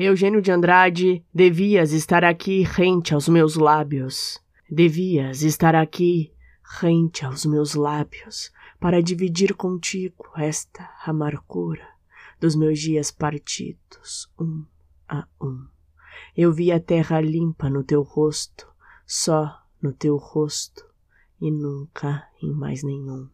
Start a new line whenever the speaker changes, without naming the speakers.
Eugênio de Andrade, devias estar aqui rente aos meus lábios. Devias estar aqui rente aos meus lábios para dividir contigo esta amargura dos meus dias partidos, um a um. Eu vi a terra limpa no teu rosto, só no teu rosto, e nunca em mais nenhum.